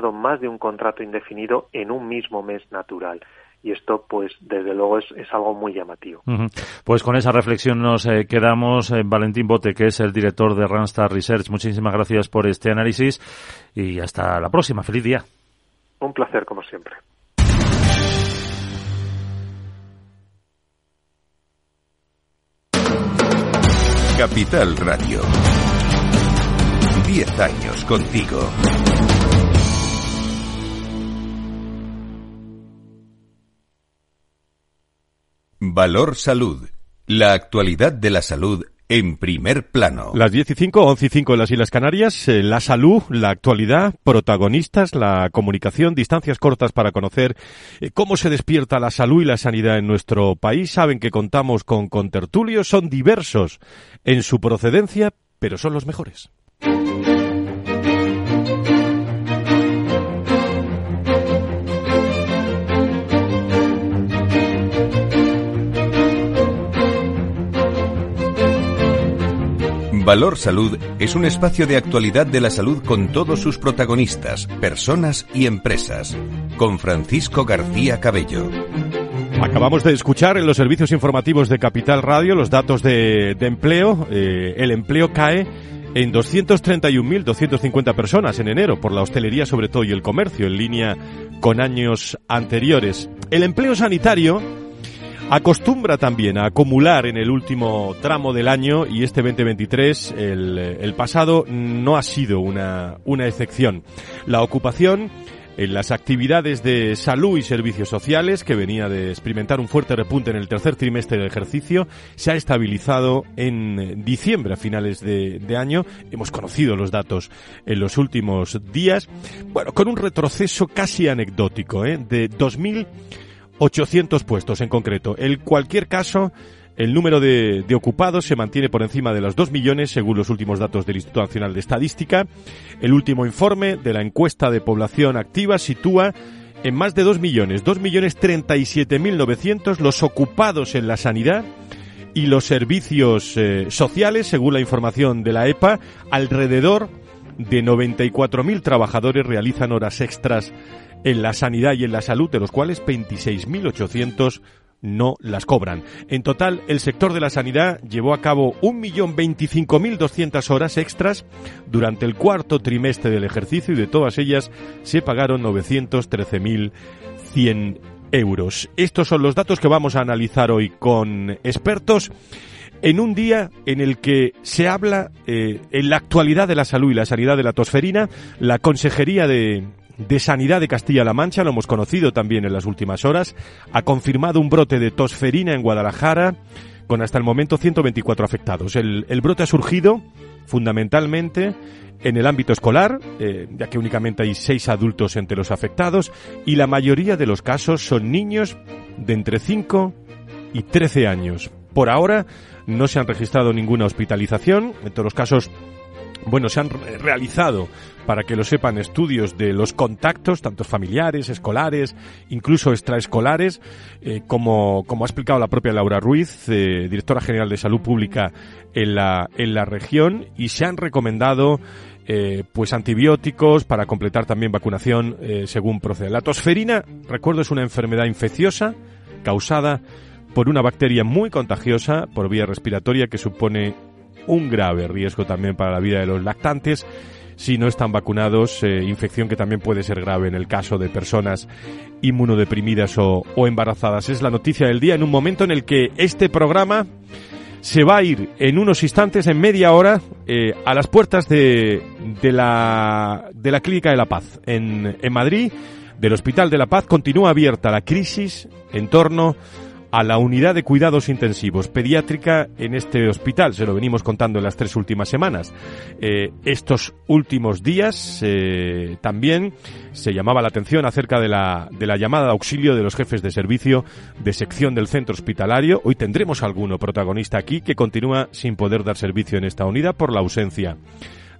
más de un contrato indefinido en un mismo mes natural y esto pues desde luego es, algo muy llamativo. Pues con esa reflexión nos eh, quedamos. Eh, Valentín Bote, que es el director de Randstad Research, muchísimas gracias por este análisis y hasta la próxima. Feliz día. Un placer como siempre. Capital Radio. Diez años contigo. Valor Salud. La actualidad de la salud en primer plano. Las 10 y 5, 11 y 5 en las Islas Canarias, eh, la salud, la actualidad, protagonistas, la comunicación, distancias cortas para conocer eh, cómo se despierta la salud y la sanidad en nuestro país. Saben que contamos con contertulios, son diversos en su procedencia, pero son los mejores. Valor Salud es un espacio de actualidad de la salud con todos sus protagonistas, personas y empresas. Con Francisco García Cabello. Acabamos de escuchar en los servicios informativos de Capital Radio los datos de, empleo. Eh, el empleo cae en 231.250 personas en enero por la hostelería sobre todo y el comercio en línea con años anteriores. El empleo sanitario acostumbra también a acumular en el último tramo del año y este 2023, el, el pasado, no ha sido una, una excepción. La ocupación en las actividades de salud y servicios sociales, que venía de experimentar un fuerte repunte en el tercer trimestre del ejercicio, se ha estabilizado en diciembre, a finales de, de año. Hemos conocido los datos en los últimos días. Bueno, con un retroceso casi anecdótico, ¿eh? de 2000 800 puestos en concreto. En cualquier caso, el número de, ocupados se mantiene por encima de los 2 millones según los últimos datos del Instituto Nacional de Estadística. El último informe de la encuesta de población activa sitúa en más de 2 millones, 2 millones 37 mil 900 los ocupados en la sanidad y los servicios eh, sociales, según la información de la EPA, alrededor de 94.000 trabajadores realizan horas extras en la sanidad y en la salud, de los cuales 26.800 no las cobran. En total, el sector de la sanidad llevó a cabo 1.025.200 horas extras durante el cuarto trimestre del ejercicio y de todas ellas se pagaron 913.100 euros. Estos son los datos que vamos a analizar hoy con expertos en un día en el que se habla eh, en la actualidad de la salud y la sanidad de la tosferina, la Consejería de, de Sanidad de Castilla-La Mancha, lo hemos conocido también en las últimas horas, ha confirmado un brote de tosferina en Guadalajara con hasta el momento 124 afectados. El, brote ha surgido fundamentalmente en el ámbito escolar, eh, ya que únicamente hay seis adultos entre los afectados y la mayoría de los casos son niños de entre 5 y 13 años. Por ahora no se han registrado ninguna hospitalización, en todos los casos bueno, se han realizado, para que lo sepan, estudios de los contactos, tanto familiares, escolares, incluso extraescolares, eh, como, como ha explicado la propia Laura Ruiz, eh, directora general de Salud Pública en la, en la región, y se han recomendado eh, pues antibióticos para completar también vacunación según procede. La tosferina, recuerdo, es una enfermedad infecciosa causada por una bacteria muy contagiosa por vía respiratoria que supone un grave riesgo también para la vida de los lactantes si no están vacunados, eh, infección que también puede ser grave en el caso de personas inmunodeprimidas o, embarazadas. Es la noticia del día en un momento en el que este programa se va a ir en unos instantes, en media hora, eh, a las puertas de, de, la, de la Clínica de la Paz en, en Madrid, del Hospital de la Paz. Continúa abierta la crisis en torno la unidad de cuidados intensivos pediátrica en este hospital. Se lo venimos contando en las tres últimas semanas. Eh, estos últimos días eh, también se llamaba la atención acerca de la, de la llamada de auxilio de los jefes de servicio de sección del centro hospitalario. Hoy tendremos alguno protagonista aquí que continúa sin poder dar servicio en esta unidad por la ausencia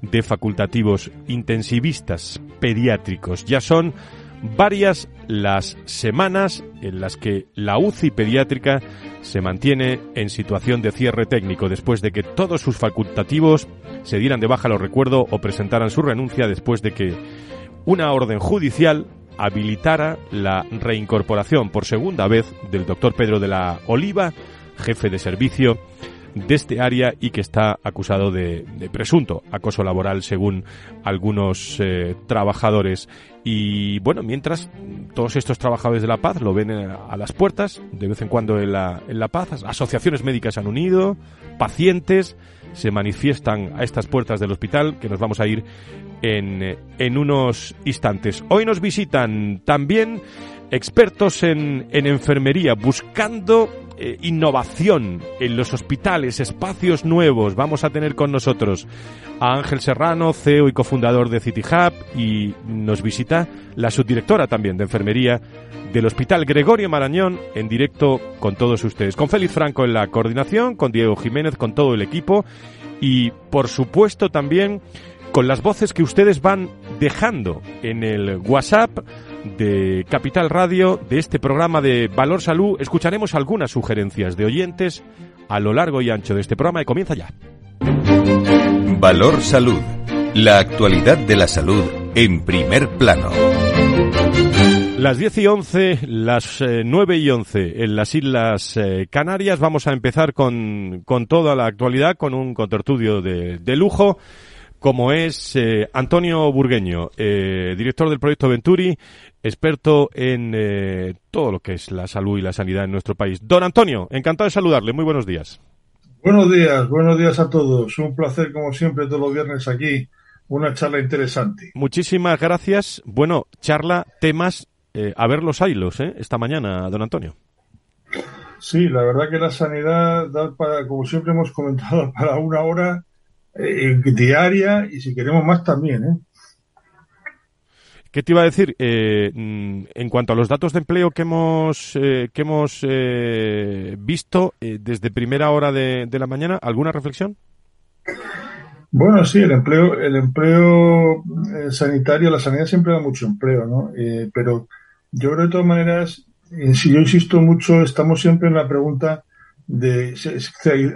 de facultativos intensivistas pediátricos. Ya son varias las semanas en las que la UCI pediátrica se mantiene en situación de cierre técnico después de que todos sus facultativos se dieran de baja, lo recuerdo, o presentaran su renuncia después de que una orden judicial habilitara la reincorporación por segunda vez del doctor Pedro de la Oliva, jefe de servicio de este área y que está acusado de, presunto acoso laboral según algunos eh, trabajadores. Y bueno, mientras todos estos trabajadores de la paz lo ven eh, a las puertas, de vez en cuando en la, en la paz, asociaciones médicas han unido, pacientes se manifiestan a estas puertas del hospital, que nos vamos a ir en, eh, en unos instantes. Hoy nos visitan también expertos en, en enfermería, buscando eh, innovación en los hospitales, espacios nuevos. Vamos a tener con nosotros a Ángel Serrano, CEO y cofundador de City Hub, y nos visita la subdirectora también de enfermería del Hospital Gregorio Marañón en directo con todos ustedes. Con Félix Franco en la coordinación, con Diego Jiménez, con todo el equipo y por supuesto también con las voces que ustedes van dejando en el WhatsApp de Capital Radio, de este programa de Valor Salud, escucharemos algunas sugerencias de oyentes a lo largo y ancho de este programa y comienza ya. Valor Salud. La actualidad de la salud en primer plano. Las 10 y 11, las 9 eh, y 11 en las Islas eh, Canarias. Vamos a empezar con, con toda la actualidad, con un contertudio de, de lujo como es eh, Antonio Burgueño, eh, director del proyecto Venturi, experto en eh, todo lo que es la salud y la sanidad en nuestro país. Don Antonio, encantado de saludarle. Muy buenos días. Buenos días, buenos días a todos. Un placer, como siempre, todos los viernes aquí. Una charla interesante. Muchísimas gracias. Bueno, charla, temas, a ver los hilos, esta mañana, don Antonio. Sí, la verdad que la sanidad da para, como siempre hemos comentado, para una hora eh, diaria y si queremos más también. ¿eh? ¿Qué te iba a decir? Eh, mm, en cuanto a los datos de empleo que hemos, que hemos eh, visto desde primera hora de, la mañana, ¿alguna reflexión? Bueno, sí, el empleo, el empleo sanitario, la sanidad siempre da mucho empleo, ¿no? pero yo creo de todas maneras, si yo insisto mucho, estamos siempre en la pregunta de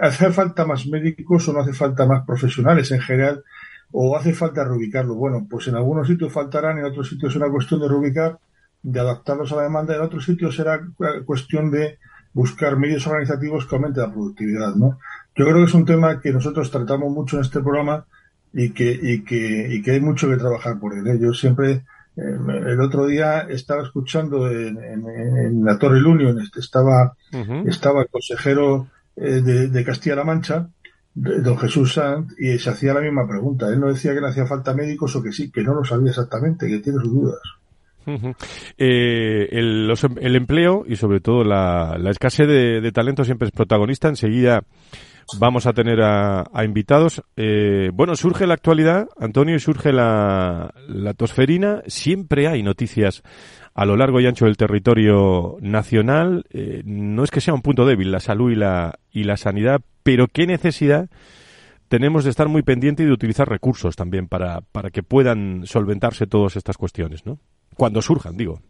hace falta más médicos o no hace falta más profesionales en general o hace falta reubicarlo. Bueno, pues en algunos sitios faltarán, en otros sitios será cuestión de reubicar, de adaptarlos a la demanda, en otros sitios será cuestión de buscar medios organizativos que aumenten la productividad, ¿no? Yo creo que es un tema que nosotros tratamos mucho en este programa y que, y que, y que hay mucho que trabajar por él. ¿eh? Yo siempre el otro día estaba escuchando en, la Torre Union, este, estaba, estaba el consejero eh, de, Castilla-La Mancha, don Jesús Sanz, y se hacía la misma pregunta. Él no decía que le hacía falta médicos o que sí, que no lo sabía exactamente, que tiene sus dudas. Eh, el, empleo y sobre todo la, escasez de, de, talento siempre es protagonista. Enseguida vamos a tener a, invitados. Eh, bueno, surge la actualidad, Antonio, y surge la, tosferina. Siempre hay noticias a lo largo y ancho del territorio nacional. Eh, no es que sea un punto débil la salud y la, y la sanidad, pero qué necesidad tenemos de estar muy pendientes y de utilizar recursos también para, para que puedan solventarse todas estas cuestiones, ¿no? Cuando surjan, digo.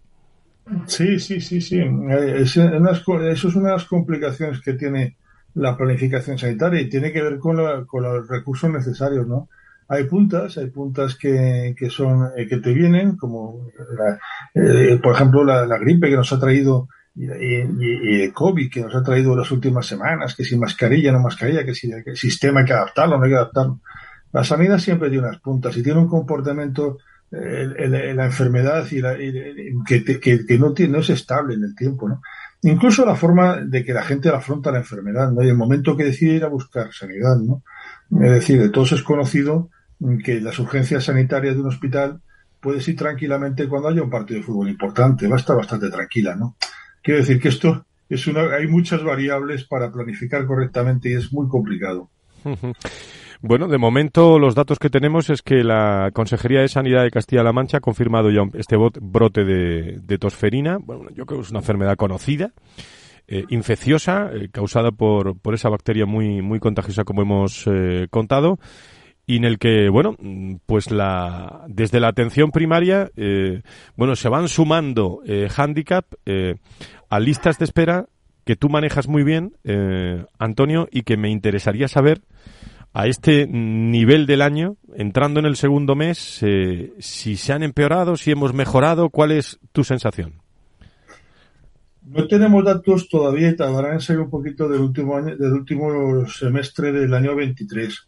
Sí, sí, sí, sí. Eh, eso es de las complicaciones que tiene la planificación sanitaria y tiene que ver con, con los recursos necesarios, ¿no? Hay puntas, hay puntas que, que son, eh, que te vienen, como, eh, por ejemplo, la, gripe que nos ha traído y, el COVID que nos ha traído las últimas semanas, que si mascarilla, no mascarilla, que si el sistema hay que adaptarlo, no hay que adaptarlo. La sanidad siempre tiene unas puntas y tiene un comportamiento, eh, la enfermedad y, la, que, que, que, no, tiene, no es estable en el tiempo, ¿no? Incluso la forma de que la gente afronta la enfermedad, ¿no? Y el momento que decide ir a buscar sanidad, ¿no? Es decir, de todos es conocido que las urgencias sanitarias de un hospital puedes ir tranquilamente cuando haya un partido de fútbol importante, va a estar bastante tranquila, ¿no? Quiero decir que esto es una, hay muchas variables para planificar correctamente y es muy complicado. Bueno, de momento los datos que tenemos es que la Consejería de Sanidad de Castilla-La Mancha ha confirmado ya este brote de, tosferina. Bueno, yo creo que es una enfermedad conocida. Eh, infecciosa, eh, causada por, por esa bacteria muy, muy contagiosa como hemos eh, contado, y en el que, bueno, pues la, desde la atención primaria, bueno, se van sumando handicap a listas de espera que tú manejas muy bien, Antonio, y que me interesaría saber a este nivel del año, entrando en el segundo mes, eh, si se han empeorado, si hemos mejorado, ¿cuál es tu sensación? No tenemos datos todavía tardarán en un poquito del último año, del último semestre del año 23.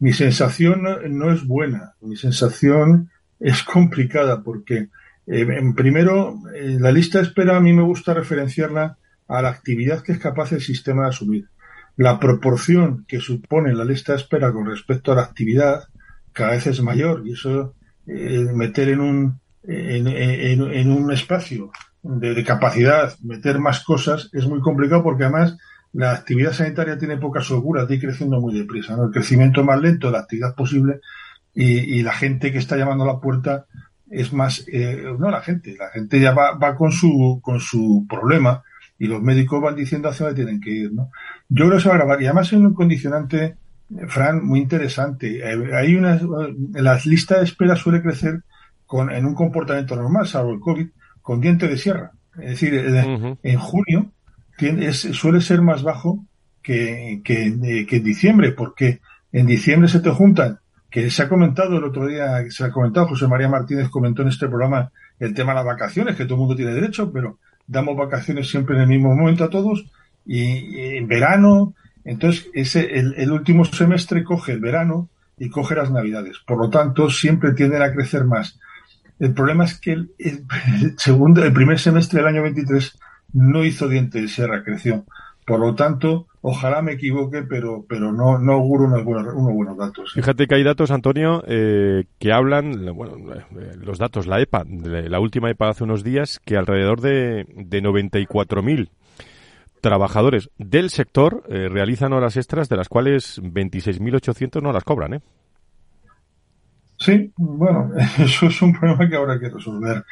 Mi sensación no es buena, mi sensación es complicada porque eh, en primero, eh, la lista de espera a mí me gusta referenciarla a la actividad que es capaz el sistema de asumir. La proporción que supone la lista de espera con respecto a la actividad cada vez es mayor y eso eh, meter en un en, un espacio de, capacidad meter más cosas es muy complicado porque además la actividad sanitaria tiene pocas seguras, de creciendo muy deprisa. El crecimiento más lento de la actividad posible y, y, la gente que está llamando a la puerta es más, eh, no la gente, la gente ya va, va con su, con su problema y los médicos van diciendo hacia dónde tienen que ir, ¿no? Yo creo que se va a grabar y además hay un condicionante, Fran, muy interesante. Eh, hay una, la lista de espera suele crecer con, en un comportamiento normal, salvo el COVID, con diente de sierra. Es decir, eh, en junio tiene, es, suele ser más bajo que, que, que en diciembre, porque en diciembre se te juntan que se ha comentado el otro día, se ha comentado, José María Martínez comentó en este programa el tema de las vacaciones, que todo el mundo tiene derecho, pero damos vacaciones siempre en el mismo momento a todos, y, en verano, entonces ese, el, último semestre coge el verano y coge las navidades. Por lo tanto, siempre tienden a crecer más. El problema es que el, segundo, el primer semestre del año 23 no hizo diente de sierra, creció. Por lo tanto, ojalá me equivoque, pero, pero no, no auguro unos buenos, unos buenos datos. Fíjate que hay datos, Antonio, eh, que hablan, bueno, eh, los datos, la EPA, la última EPA hace unos días, que alrededor de, de 94.000 trabajadores del sector eh, realizan horas extras, de las cuales 26.800 no las cobran, ¿eh? Sí, bueno, eso es un problema que habrá que resolver.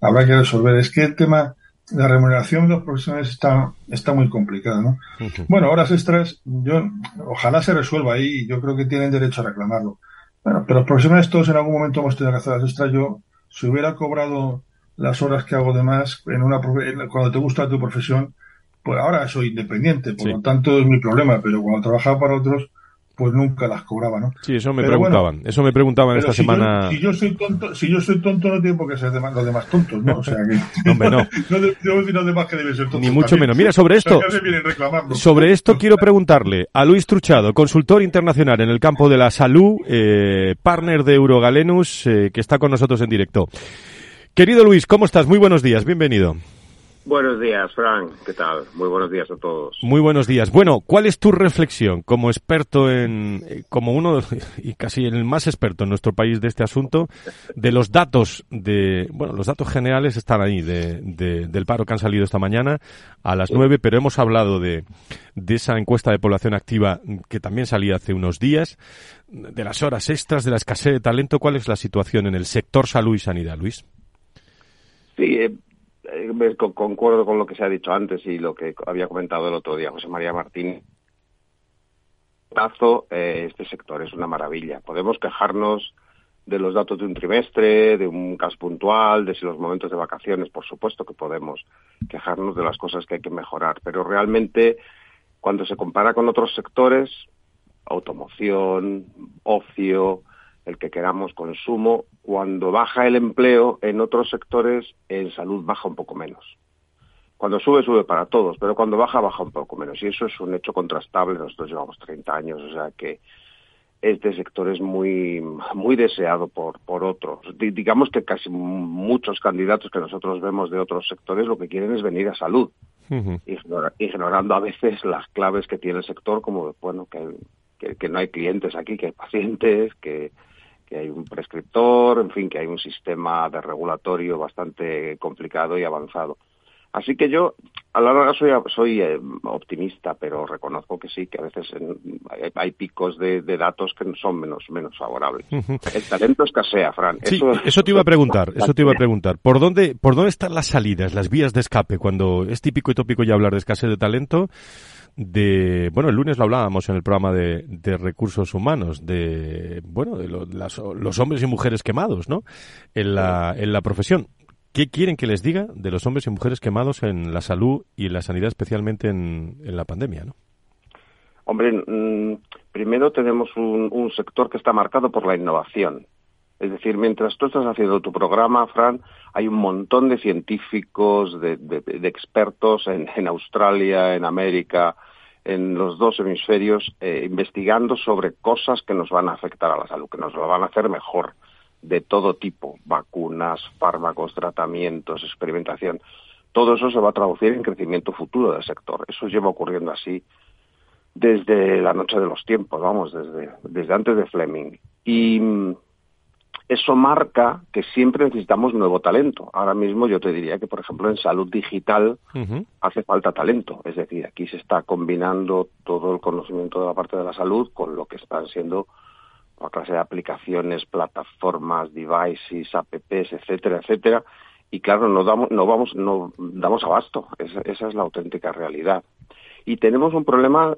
Habrá que resolver. Es que el tema la remuneración de los profesionales está, está muy complicada, ¿no? Bueno, horas extras, yo, ojalá se resuelva ahí, yo creo que tienen derecho a reclamarlo. Bueno, pero los profesionales todos en algún momento hemos tenido que hacer horas extras. Yo, si hubiera cobrado las horas que hago de más en una, cuando te gusta tu profesión, pues ahora soy independiente, por lo tanto es mi problema, pero cuando trabajaba para otros, pues nunca las cobraba, ¿no? Sí, eso me preguntaban, eso me preguntaban esta semana. si yo soy tonto, si yo soy tonto no tengo por qué ser los demás tontos, ¿no? O sea que Hombre, no. no, debo decir los demás que deben ser tontos. Ni mucho menos. Mira, sobre esto, sobre esto quiero preguntarle a Luis Truchado, consultor internacional en el campo de la salud, eh, partner de Eurogalenus, eh, que está con nosotros en directo. Querido Luis, ¿cómo estás? Muy buenos días, bienvenido. Buenos días, Frank. ¿Qué tal? Muy buenos días a todos. Muy buenos días. Bueno, ¿cuál es tu reflexión como experto en, eh, como uno y casi el más experto en nuestro país de este asunto, de los datos de, bueno, los datos generales están ahí de, del paro que han salido esta mañana a las nueve, pero hemos hablado de, de esa encuesta de población activa que también salía hace unos días, de las horas extras, de la escasez de talento. ¿Cuál es la situación en el sector salud y sanidad, Luis? Sí, eh, eh, concuerdo con lo que se ha dicho antes y lo que había comentado el otro día José María Martín. Eh, este sector es una maravilla. Podemos quejarnos de los datos de un trimestre, de un caso puntual, de si los momentos de vacaciones, por supuesto que podemos quejarnos de las cosas que hay que mejorar, pero realmente cuando se compara con otros sectores, automoción, ocio, el que queramos consumo, cuando baja el empleo en otros sectores, en salud baja un poco menos. Cuando sube, sube para todos, pero cuando baja, baja un poco menos. Y eso es un hecho contrastable. Nosotros llevamos 30 años, o sea que este sector es muy, muy deseado por, por otros. digamos que casi muchos candidatos que nosotros vemos de otros sectores lo que quieren es venir a salud, ignorando a veces las claves que tiene el sector, como bueno que, que no hay clientes aquí, que hay pacientes, que, que hay un prescriptor, en fin, que hay un sistema de regulatorio bastante complicado y avanzado. Así que yo, a la larga, soy, soy eh, optimista, pero reconozco que sí, que a veces hay, picos de, datos que son menos, menos favorables. El talento escasea, Fran. Sí, eso, te iba a preguntar, eso te iba a preguntar. ¿Por dónde, ¿Por dónde están las salidas, las vías de escape? Cuando es típico y tópico ya hablar de escasez de talento, de, bueno, el lunes lo hablábamos en el programa de, recursos humanos, de, bueno, de los hombres y mujeres quemados, ¿no? En la, en la profesión. ¿Qué quieren que les diga de los hombres y mujeres quemados en la salud y en la sanidad, especialmente en, en la pandemia, no? Hombre, mm, primero tenemos un, sector que está marcado por la innovación. Es decir, mientras tú estás haciendo tu programa, Fran, hay un montón de científicos, de, expertos en, Australia, en América, en los dos hemisferios, eh, investigando sobre cosas que nos van a afectar a la salud, que nos lo van a hacer mejor, de todo tipo, vacunas, fármacos, tratamientos, experimentación. Todo eso se va a traducir en crecimiento futuro del sector. Eso lleva ocurriendo así desde la noche de los tiempos, vamos, desde, desde antes de Fleming. Y mm, eso marca que siempre necesitamos nuevo talento. Ahora mismo yo te diría que, por ejemplo, en salud digital hace falta talento. Es decir, aquí se está combinando todo el conocimiento de la parte de la salud con lo que están siendo una clase de aplicaciones, plataformas, devices, apps, etcétera, etcétera. Y claro, no damos, no vamos, no damos abasto. esa es la auténtica realidad. Y tenemos un problema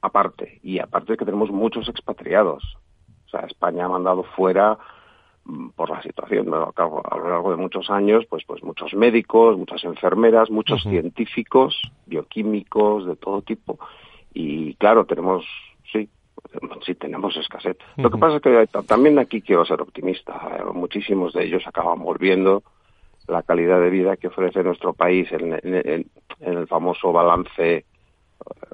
aparte, y aparte es que tenemos muchos expatriados. O sea, España ha mandado fuera mm, por la situación a lo largo de muchos años, pues, pues muchos médicos, muchas enfermeras, muchos científicos, bioquímicos de todo tipo. Y claro, tenemos, sí, sí tenemos escasez. Lo que pasa es que también aquí quiero ser optimista. Muchísimos de ellos acaban volviendo la calidad de vida que ofrece nuestro país en, el famoso balance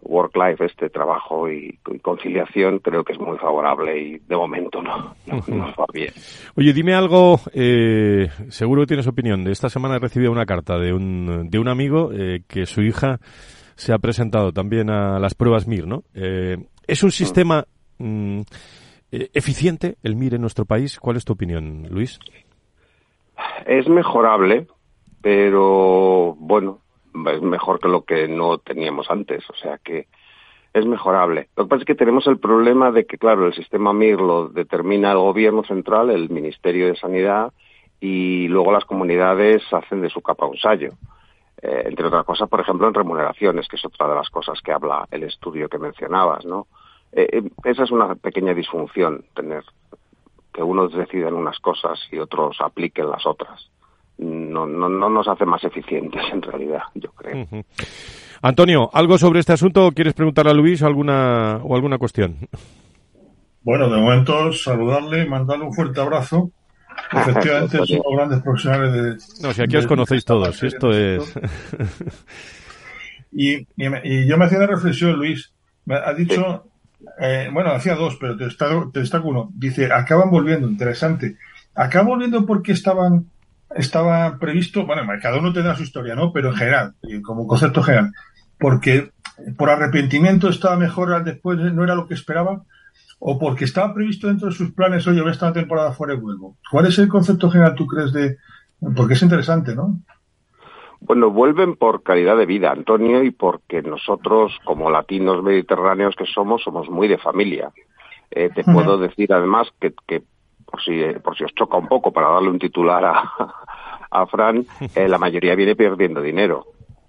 work-life, este trabajo y, conciliación, creo que es muy favorable y de momento no, nos va bien. Oye, dime algo, eh, seguro que tienes opinión. De esta semana he recibido una carta de un, de un amigo eh, que su hija se ha presentado también a las pruebas MIR, ¿no? Eh, ¿Es un sistema mm, eficiente el MIR en nuestro país? ¿Cuál es tu opinión, Luis? Es mejorable, pero bueno, es mejor que lo que no teníamos antes, o sea que es mejorable. Lo que pasa es que tenemos el problema de que, claro, el sistema MIR lo determina el gobierno central, el Ministerio de Sanidad, y luego las comunidades hacen de su capa un sallo. Eh, entre otras cosas, por ejemplo, en remuneraciones, que es otra de las cosas que habla el estudio que mencionabas, ¿no? Eh, eh, esa es una pequeña disfunción, tener que unos decidan unas cosas y otros apliquen las otras. No, no, no nos hace más eficientes en realidad, yo creo. Antonio, ¿algo sobre este asunto? ¿Quieres preguntarle a Luis alguna, o alguna cuestión? Bueno, de momento saludarle, mandarle un fuerte abrazo. Efectivamente, somos grandes profesionales de. No, si aquí os conocéis todos, esto es. y, y, yo me hacía una reflexión, Luis. Me ha dicho eh, bueno, hacía dos, pero te destaco, uno. Dice, acaban volviendo, interesante. Acaban volviendo porque estaban, estaba previsto, bueno, cada uno tendrá su historia, ¿no? Pero en general, como concepto general, porque por arrepentimiento estaba mejor al después, no era lo que esperaban, o porque estaba previsto dentro de sus planes, oye, voy a estar una temporada fuera y vuelvo. ¿Cuál es el concepto general, tú crees, de, porque es interesante, ¿no? Bueno, vuelven por calidad de vida, Antonio, y porque nosotros, como latinos mediterráneos que somos, somos muy de familia. Eh, te puedo decir además que, que por, si, por si os choca un poco, para darle un titular a, a Fran, eh, la mayoría viene perdiendo dinero.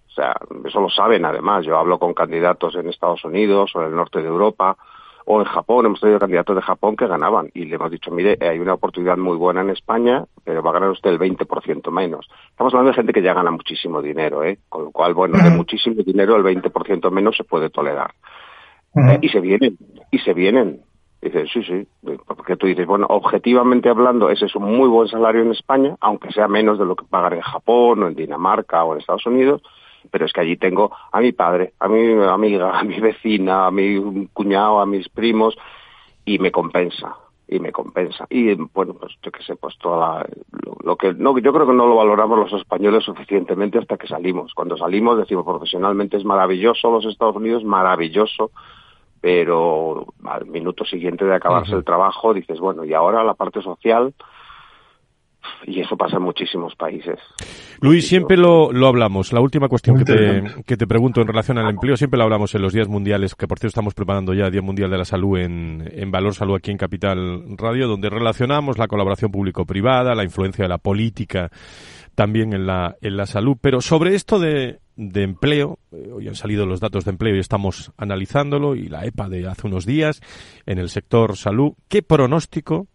O sea, eso lo saben además. Yo hablo con candidatos en Estados Unidos o en el norte de Europa o en Japón, hemos tenido candidatos de Japón que ganaban y le hemos dicho, mire, hay una oportunidad muy buena en España, pero va a ganar usted el 20% menos. Estamos hablando de gente que ya gana muchísimo dinero, ¿eh? Con lo cual, bueno, de muchísimo dinero el 20% menos se puede tolerar. Eh, y se vienen, y se vienen. Dices, sí, sí, porque tú dices, bueno, objetivamente hablando, ese es un muy buen salario en España, aunque sea menos de lo que pagar en Japón o en Dinamarca o en Estados Unidos, pero es que allí tengo a mi padre, a mi amiga, a mi vecina, a mi cuñado, a mis primos, y me compensa, y me compensa. Y bueno, pues yo qué sé, pues toda lo, que no, yo creo que no lo valoramos los españoles suficientemente hasta que salimos. Cuando salimos decimos profesionalmente es maravilloso los Estados Unidos, maravilloso, pero al minuto siguiente de acabarse el trabajo dices, bueno, y ahora la parte social, y eso pasa en muchísimos países. Luis, siempre lo, lo hablamos. La última cuestión que te, que te, pregunto en relación al empleo, siempre lo hablamos en los días mundiales, que por cierto estamos preparando ya el Día Mundial de la Salud en, en Valor Salud aquí en Capital Radio, donde relacionamos la colaboración público-privada, la influencia de la política también en la, en la salud. Pero sobre esto de, de empleo, eh, hoy han salido los datos de empleo y estamos analizándolo, y la EPA de hace unos días en el sector salud, ¿qué pronóstico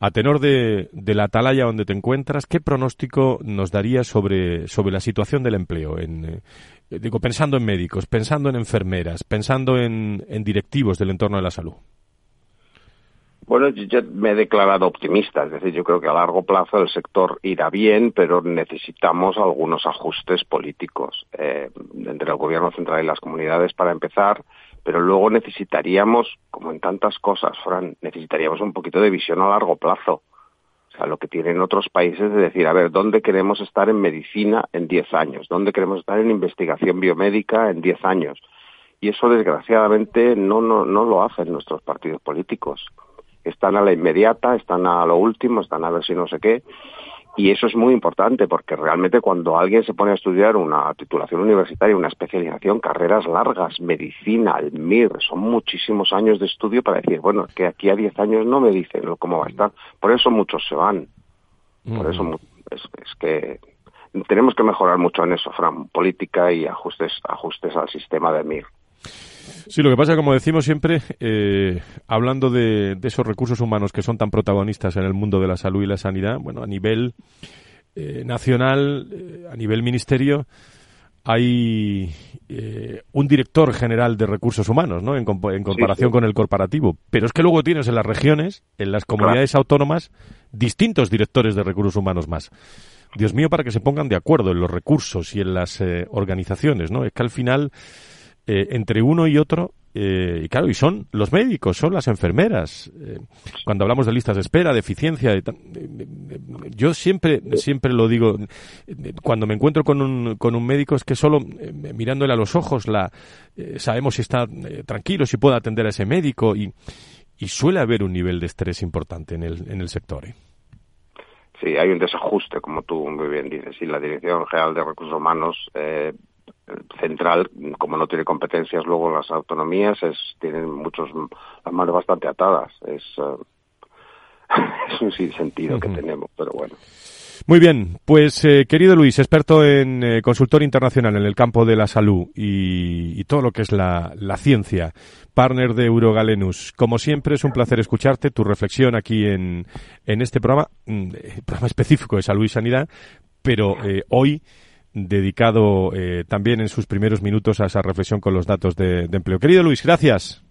a tenor de, la atalaya donde te encuentras, ¿qué pronóstico nos daría sobre, sobre la situación del empleo? En, eh, digo, pensando en médicos, pensando en enfermeras, pensando en, en directivos del entorno de la salud. Bueno, yo me he declarado optimista, es decir, yo creo que a largo plazo el sector irá bien, pero necesitamos algunos ajustes políticos eh, entre el gobierno central y las comunidades para empezar, pero luego necesitaríamos, como en tantas cosas, Fran, necesitaríamos un poquito de visión a largo plazo. O sea, lo que tienen otros países de decir, a ver, ¿dónde queremos estar en medicina en 10 años? ¿Dónde queremos estar en investigación biomédica en 10 años? Y eso, desgraciadamente, no, no, no lo hacen nuestros partidos políticos están a la inmediata, están a lo último, están a ver si no sé qué. Y eso es muy importante porque realmente cuando alguien se pone a estudiar una titulación universitaria, una especialización, carreras largas, medicina, el MIR, son muchísimos años de estudio para decir, bueno, que aquí a 10 años no me dicen cómo va a estar. Por eso muchos se van. Por eso es, es que tenemos que mejorar mucho en eso, Fran, política y ajustes, ajustes al sistema de MIR. Sí, lo que pasa, como decimos siempre, eh, hablando de, esos recursos humanos que son tan protagonistas en el mundo de la salud y la sanidad, bueno, a nivel eh, nacional, eh, a nivel ministerio, hay un director general de recursos humanos, ¿no? En, comparación con el corporativo. Pero es que luego tienes en las regiones, en las comunidades autónomas, distintos directores de recursos humanos más. Dios mío, para que se pongan de acuerdo en los recursos y en las organizaciones, ¿no? Es que al final eh, entre uno y otro, eh, y claro, y son los médicos, son las enfermeras. Eh, cuando hablamos de listas de espera, de eficiencia, yo siempre, siempre lo digo, cuando me encuentro con un, con un médico es que solo mirándole a los ojos la, sabemos si está tranquilo, si puede atender a ese médico y, y suele haber un nivel de estrés importante en el, en el sector. Sí, hay un desajuste, como tú muy bien dices, y la Dirección General de Recursos Humanos eh, central, como no tiene competencias luego las autonomías, es, tienen muchos las manos bastante atadas. Es, eh, es un sinsentido que tenemos, pero bueno. Muy bien, pues eh, querido Luis, experto en eh, consultor internacional en el campo de la salud y, todo lo que es la, la, ciencia, partner de Eurogalenus. Como siempre es un placer escucharte, tu reflexión aquí en, en este programa, mm, programa específico de salud y sanidad, pero hoy dedicado eh, también en sus primeros minutos a esa reflexión con los datos de, empleo. Querido Luis, gracias.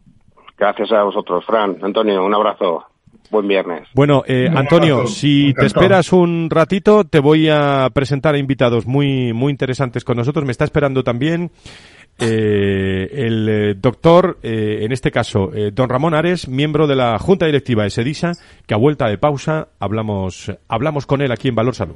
Gracias a vosotros, Fran. Antonio, un abrazo. Buen viernes. Bueno, eh, Antonio, si te esperas un ratito, te voy a presentar a invitados muy, muy interesantes con nosotros. Me está esperando también eh, el doctor, en este caso, don Ramón Ares, miembro de la Junta Directiva de SEDISA, que a vuelta de pausa hablamos, hablamos con él aquí en Valor Salud.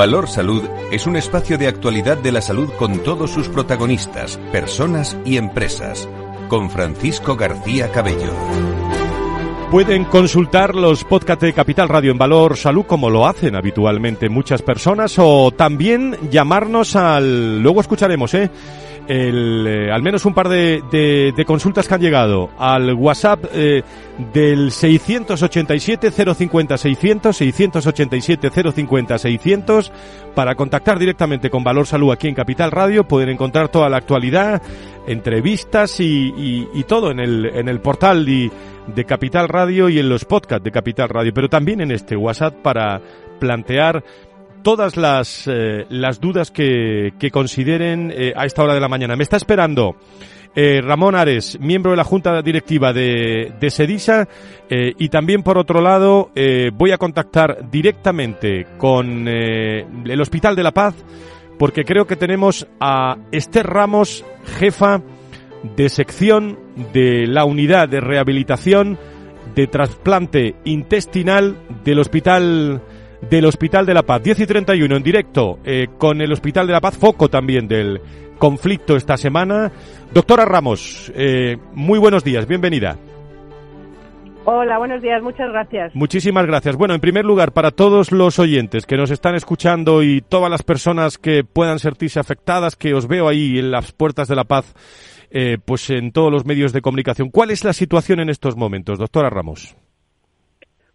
Valor Salud es un espacio de actualidad de la salud con todos sus protagonistas, personas y empresas. Con Francisco García Cabello. Pueden consultar los podcasts de Capital Radio en Valor Salud como lo hacen habitualmente muchas personas o también llamarnos al... Luego escucharemos, ¿eh? El, eh, al menos un par de, de, consultas que han llegado al WhatsApp eh, del 687 050 600 687 050 600 para contactar directamente con Valor Salud aquí en Capital Radio pueden encontrar toda la actualidad entrevistas y, y, y todo en el, en el portal de, de Capital Radio y en los podcasts de Capital Radio. Pero también en este WhatsApp para plantear todas las, eh, las dudas que, que consideren eh, a esta hora de la mañana. Me está esperando eh, Ramón Ares, miembro de la Junta Directiva de, de Sedisa, y también por otro lado voy a contactar directamente con el Hospital de la Paz porque creo que tenemos a Esther Ramos, jefa de sección de la unidad de rehabilitación de trasplante intestinal del Hospital del Hospital de la Paz. 10 y 31 en directo eh, con el Hospital de la Paz, foco también del conflicto esta semana. Doctora Ramos, eh, muy buenos días, bienvenida. Hola, buenos días, muchas gracias. Muchísimas gracias. Bueno, en primer lugar, para todos los oyentes que nos están escuchando y todas las personas que puedan sentirse afectadas, que os veo ahí en las puertas de la paz, eh, pues en todos los medios de comunicación, ¿cuál es la situación en estos momentos, doctora Ramos?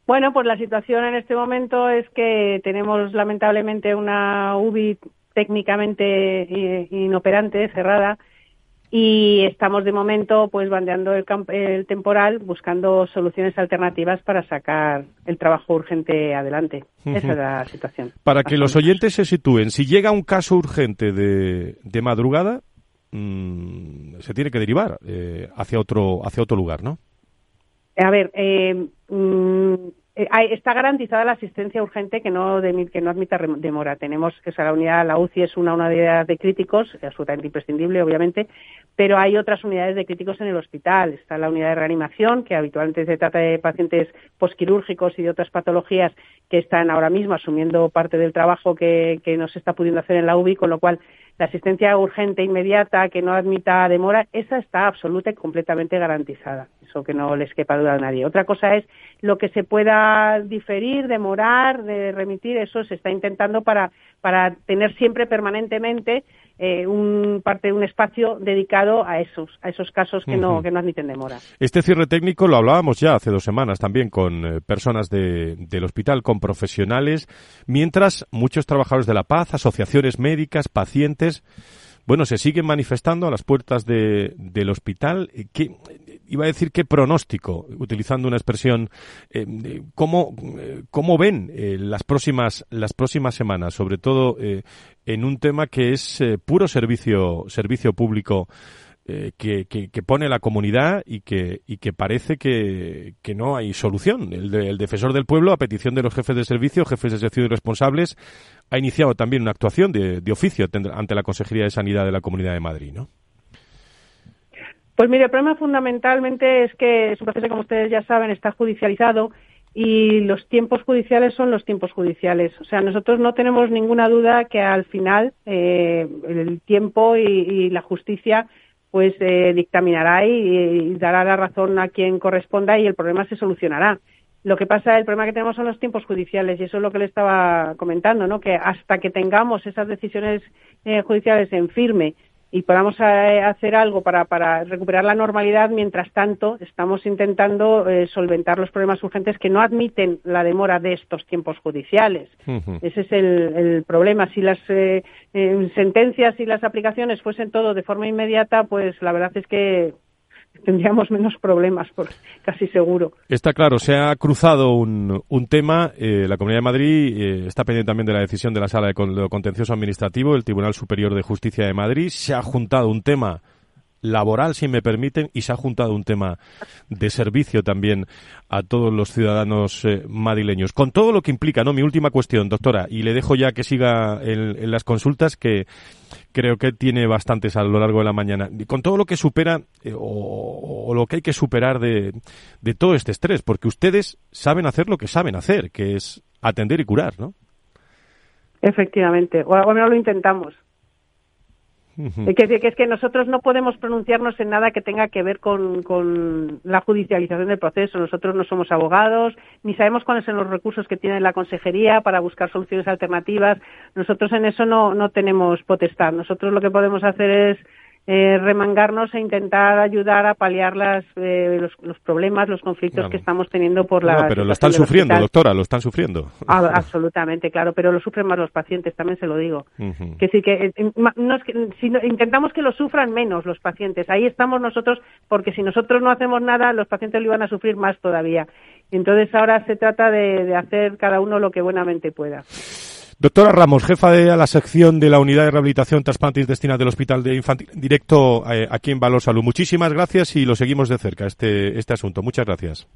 Bueno, pues la situación en este momento es que tenemos lamentablemente una UBI técnicamente eh, inoperante, cerrada, y estamos de momento pues bandeando el, el, temporal buscando soluciones alternativas para sacar el trabajo urgente adelante. Esa es la situación. Para que los oyentes se sitúen, si llega un caso urgente de, de madrugada, mmm, se tiene que derivar eh, hacia otro hacia otro lugar, ¿no? A ver, eh, mm, eh, está garantizada la asistencia urgente que no, de, que admita demora. Tenemos que la unidad, la UCI es una unidad de críticos, absolutamente imprescindible, obviamente, pero hay otras unidades de críticos en el hospital. Está la unidad de reanimación, que habitualmente se trata de pacientes posquirúrgicos y de otras patologías que están ahora mismo asumiendo parte del trabajo que, que no se está pudiendo hacer en la UBI, con lo cual la asistencia urgente inmediata que no admita demora, esa está absoluta y completamente garantizada. Eso que no les quepa duda a nadie. Otra cosa es lo que se pueda diferir, demorar, de remitir, eso se está intentando para, para tener siempre permanentemente eh, un parte un espacio dedicado a esos a esos casos que no que no admiten demora. Este cierre técnico lo hablábamos ya hace dos semanas también con eh, personas de, del hospital, con profesionales, mientras muchos trabajadores de la paz, asociaciones médicas, pacientes bueno, se siguen manifestando a las puertas de, del hospital. ¿Qué, iba a decir qué pronóstico, utilizando una expresión, eh, ¿cómo, eh, ¿cómo, ven eh, las, próximas, las próximas semanas, sobre todo eh, en un tema que es eh, puro servicio, servicio público eh, que, pone la comunidad y que, y que parece que, que no hay solución. El, de, el, defensor del pueblo, a petición de los jefes de servicio, jefes de sección y responsables, ha iniciado también una actuación de, de oficio ante la Consejería de Sanidad de la Comunidad de Madrid, ¿no? Pues mire, el problema fundamentalmente es que es un proceso, como ustedes ya saben, está judicializado y los tiempos judiciales son los tiempos judiciales. O sea, nosotros no tenemos ninguna duda que al final eh, el tiempo y la justicia pues eh, dictaminará y, dará la razón a quien corresponda y el problema se solucionará. Lo que pasa, el problema que tenemos son los tiempos judiciales y eso es lo que le estaba comentando, ¿no? Que hasta que tengamos esas decisiones eh, judiciales en firme y podamos eh, hacer algo para, para recuperar la normalidad, mientras tanto estamos intentando eh, solventar los problemas urgentes que no admiten la demora de estos tiempos judiciales. Ese es el, el, problema. Si las eh, sentencias y las aplicaciones fuesen todo de forma inmediata, pues la verdad es que tendríamos menos problemas, por, casi seguro. Está claro, se ha cruzado un, un tema. Eh, la Comunidad de Madrid eh, está pendiente también de la decisión de la Sala de Contencioso Administrativo, el Tribunal Superior de Justicia de Madrid. Se ha juntado un tema laboral, si me permiten, y se ha juntado un tema de servicio también a todos los ciudadanos eh, madrileños. Con todo lo que implica, ¿no? Mi última cuestión, doctora, y le dejo ya que siga en, las consultas, que creo que tiene bastantes a lo largo de la mañana. Con todo lo que supera eh, o, lo que hay que superar de, de todo este estrés, porque ustedes saben hacer lo que saben hacer, que es atender y curar, ¿no? Efectivamente, o al menos lo intentamos. Es que, es que nosotros no podemos pronunciarnos en nada que tenga que ver con, la judicialización del proceso. Nosotros no somos abogados, ni sabemos cuáles son los recursos que tiene la consejería para buscar soluciones alternativas. Nosotros en eso no, no tenemos potestad. Nosotros lo que podemos hacer es eh, remangarnos e intentar ayudar a paliar las, eh, los, problemas, los conflictos que estamos teniendo por la. No, pero lo están sufriendo, doctora, lo están sufriendo. Ah, absolutamente, claro, pero lo sufren más los pacientes, también se lo digo. Que sí, que, eh, no es que si intentamos que lo sufran menos los pacientes. Ahí estamos nosotros, porque si nosotros no hacemos nada, los pacientes lo iban a sufrir más todavía. Entonces ahora se trata de, de hacer cada uno lo que buenamente pueda. Doctora Ramos, jefa de la sección de la Unidad de Rehabilitación Trasplante Intestinal del Hospital de Infantil, directo eh, aquí en Valor Salud. Muchísimas gracias y lo seguimos de cerca, este, este asunto. Muchas gracias.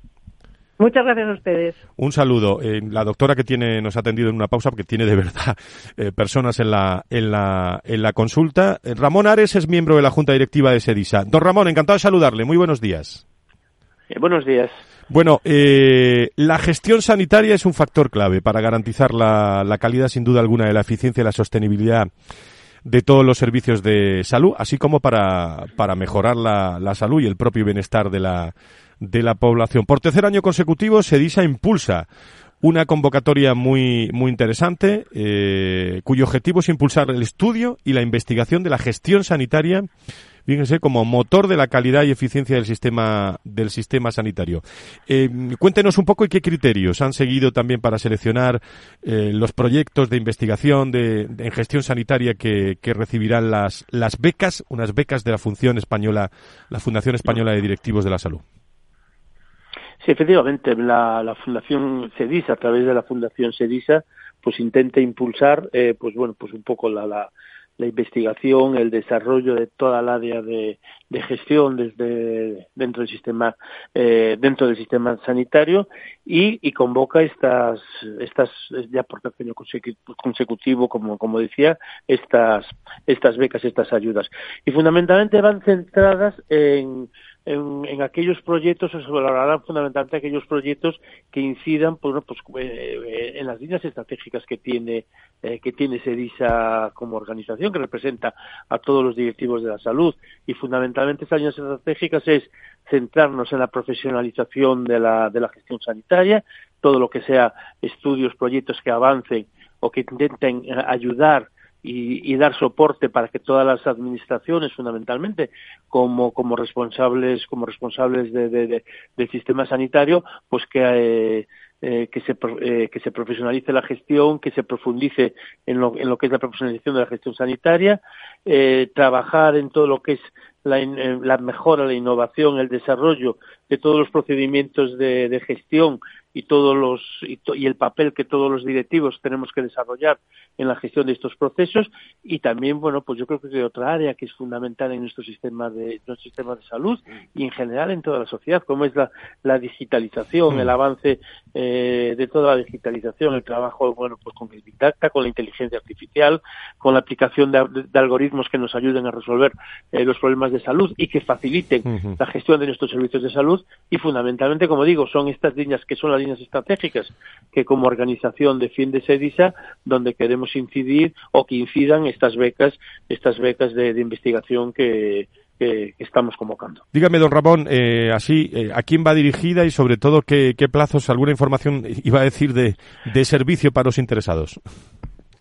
Muchas gracias a ustedes. Un saludo. Eh, la doctora que tiene nos ha atendido en una pausa porque tiene de verdad eh, personas en la, en la, en la consulta. Ramón Ares es miembro de la Junta Directiva de SEDISA. Don Ramón, encantado de saludarle. Muy buenos días. buenos días. Bueno, eh, la gestión sanitaria es un factor clave para garantizar la, calidad, sin duda alguna, de la eficiencia y la sostenibilidad de todos los servicios de salud, así como para, para mejorar la, la salud y el propio bienestar de la, de la población. Por tercer año consecutivo, SEDISA impulsa una convocatoria muy, muy interesante, eh, cuyo objetivo es impulsar el estudio y la investigación de la gestión sanitaria fíjense, como motor de la calidad y eficiencia del sistema, del sistema sanitario. Eh, cuéntenos un poco y qué criterios han seguido también para seleccionar eh, los proyectos de investigación de, en gestión sanitaria que, recibirán las, las becas, unas becas de la Función Española, la Fundación Española de Directivos de la Salud. Efectivamente, la, la Fundación CEDISA, a través de la Fundación CEDISA, pues intenta impulsar, eh, pues bueno, pues un poco la, la, la investigación, el desarrollo de toda el área de, de gestión desde dentro del sistema eh, dentro del sistema sanitario y, y, convoca estas estas ya por año consecutivo como como decía estas estas becas estas ayudas. Y fundamentalmente van centradas en en, aquellos proyectos, se valorarán fundamentalmente aquellos proyectos que incidan pues, pues, eh, en las líneas estratégicas que tiene, eh, que tiene SEDISA como organización, que representa a todos los directivos de la salud. Y fundamentalmente esas líneas estratégicas es centrarnos en la profesionalización de la, de la gestión sanitaria, todo lo que sea estudios, proyectos que avancen o que intenten eh, ayudar y, dar soporte para que todas las administraciones fundamentalmente como como responsables como responsables de, del sistema sanitario pues que eh, eh, que se eh, que se profesionalice la gestión que se profundice en lo, en lo que es la profesionalización de la gestión sanitaria trabajar en todo lo que es la, la, mejora, la innovación, el desarrollo de todos los procedimientos de, de gestión y todos los y, el papel que todos los directivos tenemos que desarrollar en la gestión de estos procesos y también bueno pues yo creo que hay otra área que es fundamental en nuestro sistema de nuestro sistema de salud y en general en toda la sociedad como es la, la digitalización el avance eh, de toda la digitalización el trabajo bueno pues con el big data con la inteligencia artificial con la aplicación de, algoritmos que nos ayuden a resolver eh, los problemas de salud y que faciliten la gestión de nuestros servicios de salud. Y fundamentalmente como digo son estas líneas que son las líneas estratégicas que como organización defiende SEDISA, donde queremos incidir o que incidan estas becas, estas becas de, investigación que, estamos convocando. Dígame, don Ramón, eh, así, eh, ¿a quién va dirigida y sobre todo qué, plazos, alguna información iba a decir de, de servicio para los interesados?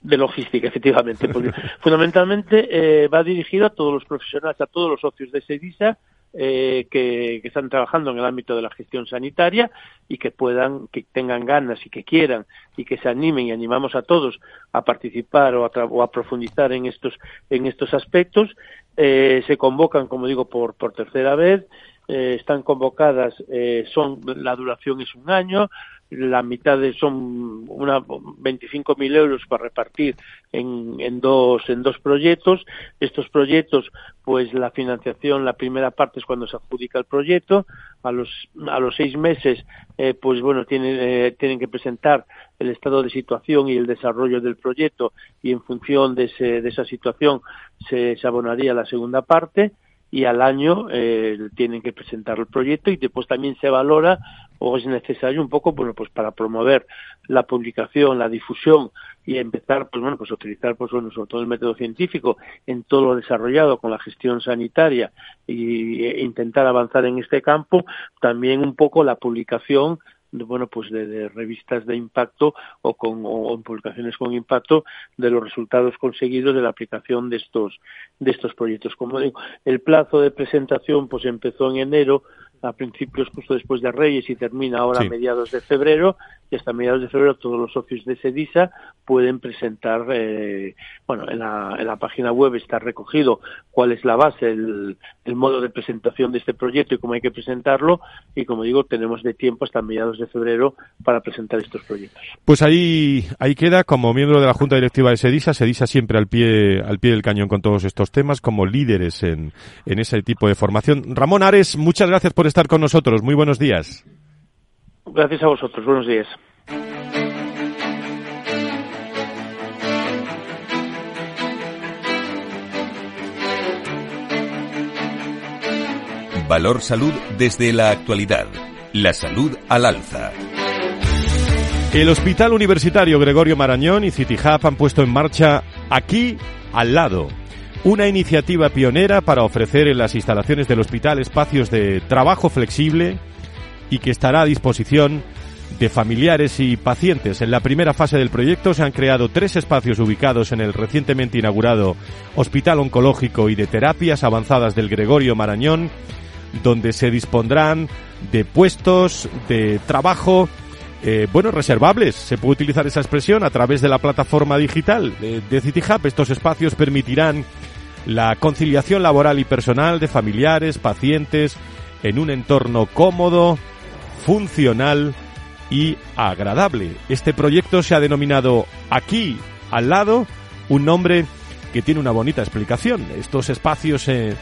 de logística, efectivamente, porque fundamentalmente eh, va dirigido a todos los profesionales, a todos los socios de SEDISA eh, que, están trabajando en el ámbito de la gestión sanitaria y que puedan, que tengan ganas y que quieran y que se animen y animamos a todos a participar o a, profundizar en estos, en estos aspectos. Eh, se convocan, como digo, por, por tercera vez. Eh, están convocadas, eh, son la duración es un año, la mitad de, son una 25.000 euros para repartir en, en, dos, en dos proyectos. Estos proyectos, pues la financiación, la primera parte es cuando se adjudica el proyecto. A los, a los seis meses, eh, pues bueno, tienen, eh, tienen que presentar el estado de situación y el desarrollo del proyecto y en función de, ese, de esa situación se, se abonaría la segunda parte y al año eh, tienen que presentar el proyecto y después también se valora o es necesario un poco bueno pues para promover la publicación la difusión y empezar pues bueno pues utilizar pues bueno sobre todo el método científico en todo lo desarrollado con la gestión sanitaria y, e intentar avanzar en este campo también un poco la publicación bueno pues de, revistas de impacto o con o publicaciones con impacto de los resultados conseguidos de la aplicación de estos de estos proyectos. Como digo el plazo de presentación pues empezó en enero a principios justo después de Reyes y termina ahora a mediados de febrero y hasta mediados de febrero todos los socios de SEDISA pueden presentar, eh, bueno, en la, en la página web está recogido cuál es la base, el, el, modo de presentación de este proyecto y cómo hay que presentarlo y como digo tenemos de tiempo hasta mediados de febrero para presentar estos proyectos. Pues ahí, ahí queda como miembro de la Junta Directiva de SEDISA, SEDISA siempre al pie, al pie del cañón con todos estos temas como líderes en, en ese tipo de formación. Ramón Ares, muchas gracias por estar con nosotros. Muy buenos días. Gracias a vosotros. Buenos días. Valor Salud desde la actualidad. La salud al alza. El Hospital Universitario Gregorio Marañón y City Hub han puesto en marcha aquí al lado una iniciativa pionera para ofrecer en las instalaciones del hospital espacios de trabajo flexible y que estará a disposición de familiares y pacientes. En la primera fase del proyecto se han creado tres espacios ubicados en el recientemente inaugurado Hospital Oncológico y de Terapias Avanzadas del Gregorio Marañón, donde se dispondrán de puestos de trabajo eh, bueno, reservables, se puede utilizar esa expresión a través de la plataforma digital de, de CityHub. Estos espacios permitirán la conciliación laboral y personal de familiares, pacientes, en un entorno cómodo, funcional y agradable. Este proyecto se ha denominado aquí, al lado, un nombre que tiene una bonita explicación. Estos espacios se,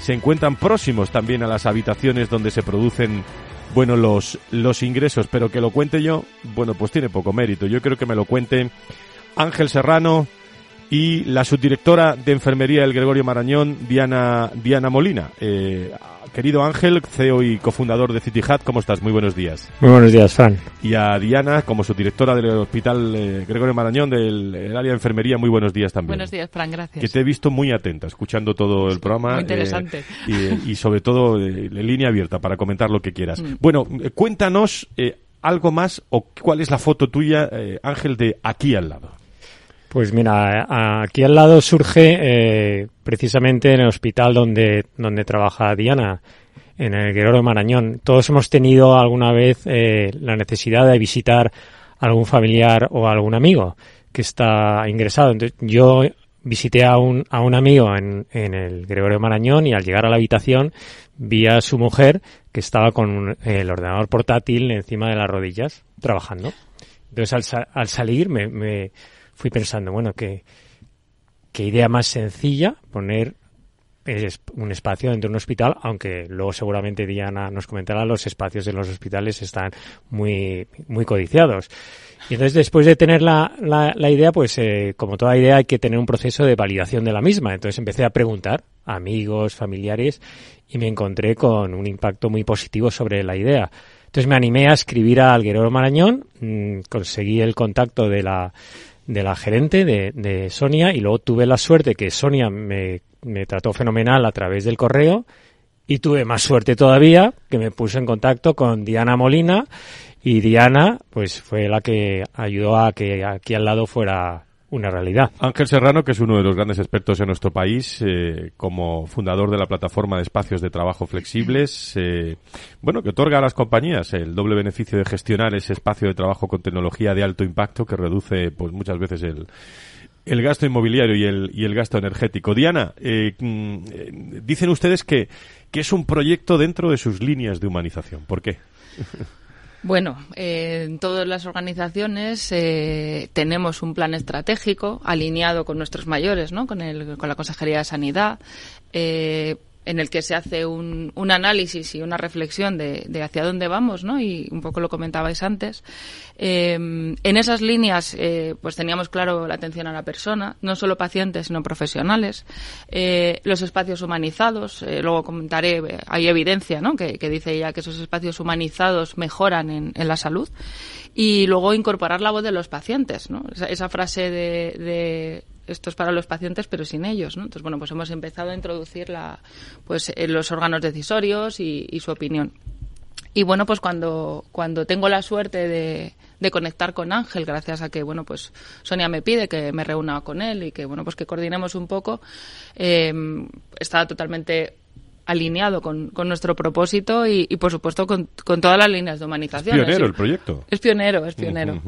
se encuentran próximos también a las habitaciones donde se producen bueno, los, los ingresos, pero que lo cuente yo, bueno, pues tiene poco mérito. Yo creo que me lo cuente Ángel Serrano, y la subdirectora de enfermería del Gregorio Marañón, Diana, Diana Molina. Eh, querido Ángel, CEO y cofundador de City ¿cómo estás? Muy buenos días. Muy buenos días, Fran. Y a Diana, como subdirectora del Hospital eh, Gregorio Marañón del área de enfermería, muy buenos días también. Buenos días, Fran, gracias. Que te he visto muy atenta, escuchando todo el programa. Muy interesante. Eh, y, sobre todo en línea abierta para comentar lo que quieras. Mm. Bueno, cuéntanos algo más o cuál es la foto tuya, Ángel, de aquí al lado. Pues mira, aquí al lado surge eh, precisamente en el hospital donde, donde trabaja Diana, en el Guerrero Marañón. Todos hemos tenido alguna vez eh, la necesidad de visitar algún familiar o algún amigo que está ingresado. Entonces, yo visité a un, a un amigo en, en el Gregorio Marañón y al llegar a la habitación vi a su mujer que estaba con el ordenador portátil encima de las rodillas trabajando. Entonces al, al salir me, me, fui pensando, bueno, qué, qué idea más sencilla poner un espacio dentro de un hospital, aunque luego seguramente Diana nos comentará, los espacios de los hospitales están muy, muy codiciados. Y entonces después de tener la, la, idea, pues eh, como toda idea hay que tener un proceso de validación de la misma. Entonces empecé a preguntar a amigos, familiares, y me encontré con un impacto muy positivo sobre la idea. Entonces me animé a escribir a Alguero Marañón, mm, conseguí el contacto de la de la gerente de, Sonia y luego tuve la suerte que Sonia me, me trató fenomenal a través del correo y tuve más suerte todavía que me puse en contacto con Diana Molina y Diana pues fue la que ayudó a que aquí al lado fuera una realidad. Ángel Serrano, que es uno de los grandes expertos en nuestro país, eh, como fundador de la plataforma de espacios de trabajo flexibles, eh, bueno, que otorga a las compañías el doble beneficio de gestionar ese espacio de trabajo con tecnología de alto impacto que reduce, pues muchas veces el, el gasto inmobiliario y el, y el gasto energético. Diana, eh, mm, eh, dicen ustedes que, que es un proyecto dentro de sus líneas de humanización. ¿Por qué? Bueno, eh, en todas las organizaciones eh, tenemos un plan estratégico alineado con nuestros mayores, ¿no? con, el, con la Consejería de Sanidad. Eh, en el que se hace un, un análisis y una reflexión de, de, hacia dónde vamos, ¿no? Y un poco lo comentabais antes. Eh, en esas líneas, eh, pues teníamos claro la atención a la persona, no solo pacientes, sino profesionales. Eh, los espacios humanizados, eh, luego comentaré, eh, hay evidencia, ¿no? Que, que, dice ya que esos espacios humanizados mejoran en, en, la salud. Y luego incorporar la voz de los pacientes, ¿no? Esa, esa frase de, de esto es para los pacientes, pero sin ellos, ¿no? Entonces, bueno, pues hemos empezado a introducir la, pues, los órganos decisorios y, y, su opinión. Y bueno, pues cuando, cuando tengo la suerte de, de, conectar con Ángel, gracias a que, bueno, pues Sonia me pide que me reúna con él y que, bueno, pues que coordinemos un poco, eh, está totalmente alineado con, con nuestro propósito y, y por supuesto, con, con, todas las líneas de humanización. Es pionero el proyecto. Es pionero, es pionero.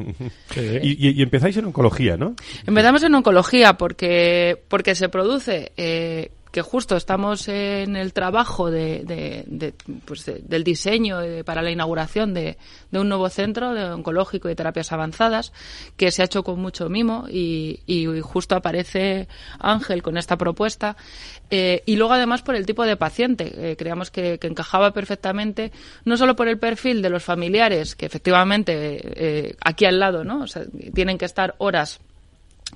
y, y, y, empezáis en oncología, ¿no? Empezamos en oncología porque, porque se produce eh, que justo estamos en el trabajo de, de, pues del diseño para la inauguración de, un nuevo centro de oncológico y terapias avanzadas que se ha hecho con mucho mimo y, justo aparece Ángel con esta propuesta eh, y luego además por el tipo de paciente. Eh, creíamos que, encajaba perfectamente no solo por el perfil de los familiares que efectivamente eh, aquí al lado no o sea, tienen que estar horas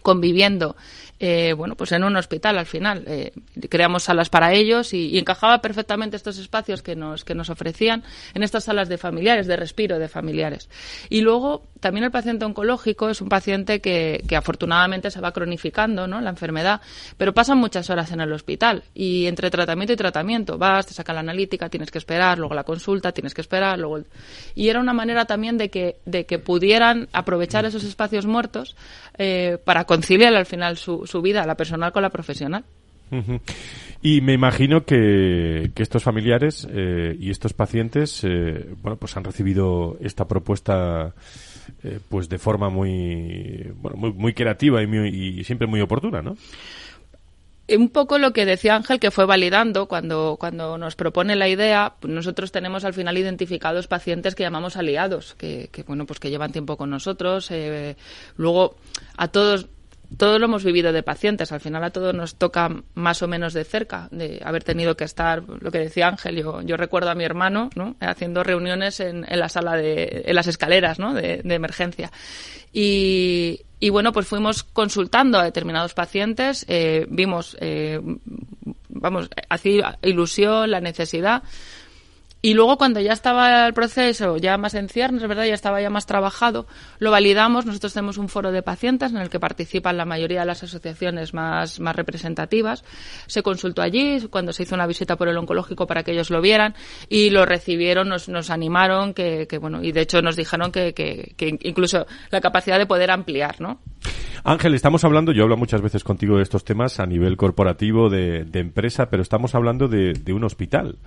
conviviendo eh, bueno, pues en un hospital al final. Eh, creamos salas para ellos y, encajaba perfectamente estos espacios que nos, que nos ofrecían en estas salas de familiares, de respiro de familiares. Y luego también el paciente oncológico es un paciente que, que afortunadamente se va cronificando, ¿no? La enfermedad, pero pasan muchas horas en el hospital y entre tratamiento y tratamiento vas, te sacan la analítica, tienes que esperar, luego la consulta, tienes que esperar, luego... El... Y era una manera también de que, de que pudieran aprovechar esos espacios muertos eh, para conciliar al final su, su vida, la personal con la profesional. Y me imagino que, que estos familiares eh, y estos pacientes, eh, bueno, pues han recibido esta propuesta, eh, pues de forma muy, bueno, muy, muy creativa y, muy, y siempre muy oportuna, ¿no? Un poco lo que decía Ángel, que fue validando cuando, cuando nos propone la idea, nosotros tenemos al final identificados pacientes que llamamos aliados, que, que bueno, pues que llevan tiempo con nosotros. Eh, luego, a todos todo lo hemos vivido de pacientes. Al final a todos nos toca más o menos de cerca, de haber tenido que estar, lo que decía Ángel, yo, yo recuerdo a mi hermano, ¿no? Haciendo reuniones en, en la sala de, en las escaleras, ¿no? De, de emergencia. Y, y, bueno, pues fuimos consultando a determinados pacientes, eh, vimos, eh, vamos, hacía ilusión, la necesidad. Y luego cuando ya estaba el proceso ya más en ciernes, ¿verdad? Ya estaba ya más trabajado, lo validamos. Nosotros tenemos un foro de pacientes en el que participan la mayoría de las asociaciones más, más representativas. Se consultó allí cuando se hizo una visita por el oncológico para que ellos lo vieran y lo recibieron, nos, nos animaron, que, que, bueno, y de hecho nos dijeron que, que, que incluso la capacidad de poder ampliar, ¿no? Ángel, estamos hablando, yo hablo muchas veces contigo de estos temas a nivel corporativo, de, de empresa, pero estamos hablando de, de un hospital